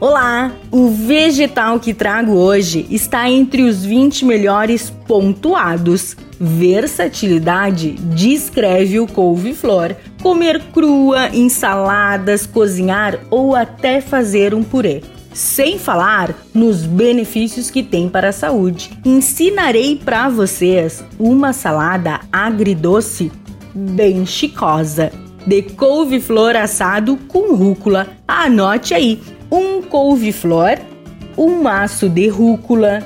Olá! O vegetal que trago hoje está entre os 20 melhores pontuados. Versatilidade descreve o couve-flor. Comer crua, ensaladas, cozinhar ou até fazer um purê. Sem falar nos benefícios que tem para a saúde. Ensinarei para vocês uma salada agridoce bem chicosa de couve-flor assado com rúcula. Anote aí: um couve-flor, um maço de rúcula,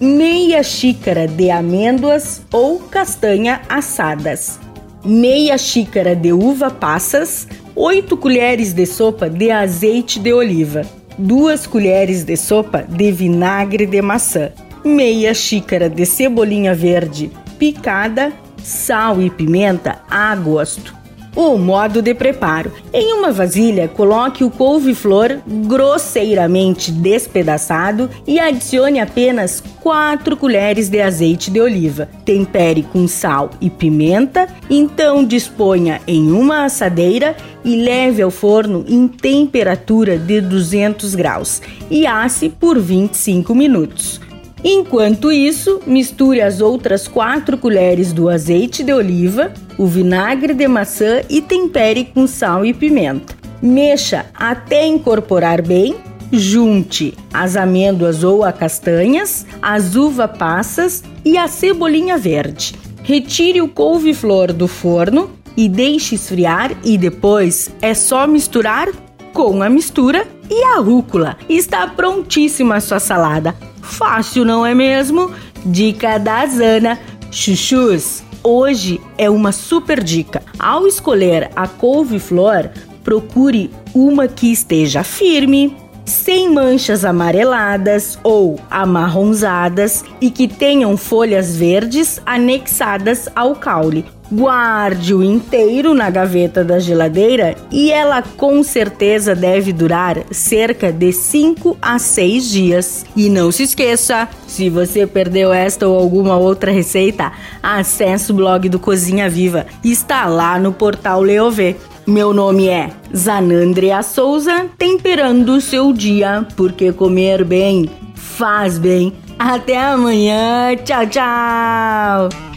meia xícara de amêndoas ou castanha assadas, meia xícara de uva passas, 8 colheres de sopa de azeite de oliva, 2 colheres de sopa de vinagre de maçã, meia xícara de cebolinha verde picada, sal e pimenta a gosto o modo de preparo. Em uma vasilha, coloque o couve-flor grosseiramente despedaçado e adicione apenas 4 colheres de azeite de oliva. Tempere com sal e pimenta, então disponha em uma assadeira e leve ao forno em temperatura de 200 graus e asse por 25 minutos. Enquanto isso, misture as outras 4 colheres do azeite de oliva, o vinagre de maçã e tempere com sal e pimenta. Mexa até incorporar bem. Junte as amêndoas ou as castanhas, as uva passas e a cebolinha verde. Retire o couve-flor do forno e deixe esfriar e depois é só misturar com a mistura e a rúcula. Está prontíssima a sua salada. Fácil, não é mesmo? Dica da Zana. Chuchus, hoje é uma super dica. Ao escolher a couve-flor, procure uma que esteja firme, sem manchas amareladas ou amarronzadas e que tenham folhas verdes anexadas ao caule. Guarde-o inteiro na gaveta da geladeira e ela com certeza deve durar cerca de 5 a 6 dias. E não se esqueça, se você perdeu esta ou alguma outra receita, acesse o blog do Cozinha Viva. Está lá no portal Leovê. Meu nome é Zanandrea Souza, temperando o seu dia, porque comer bem faz bem. Até amanhã, tchau, tchau!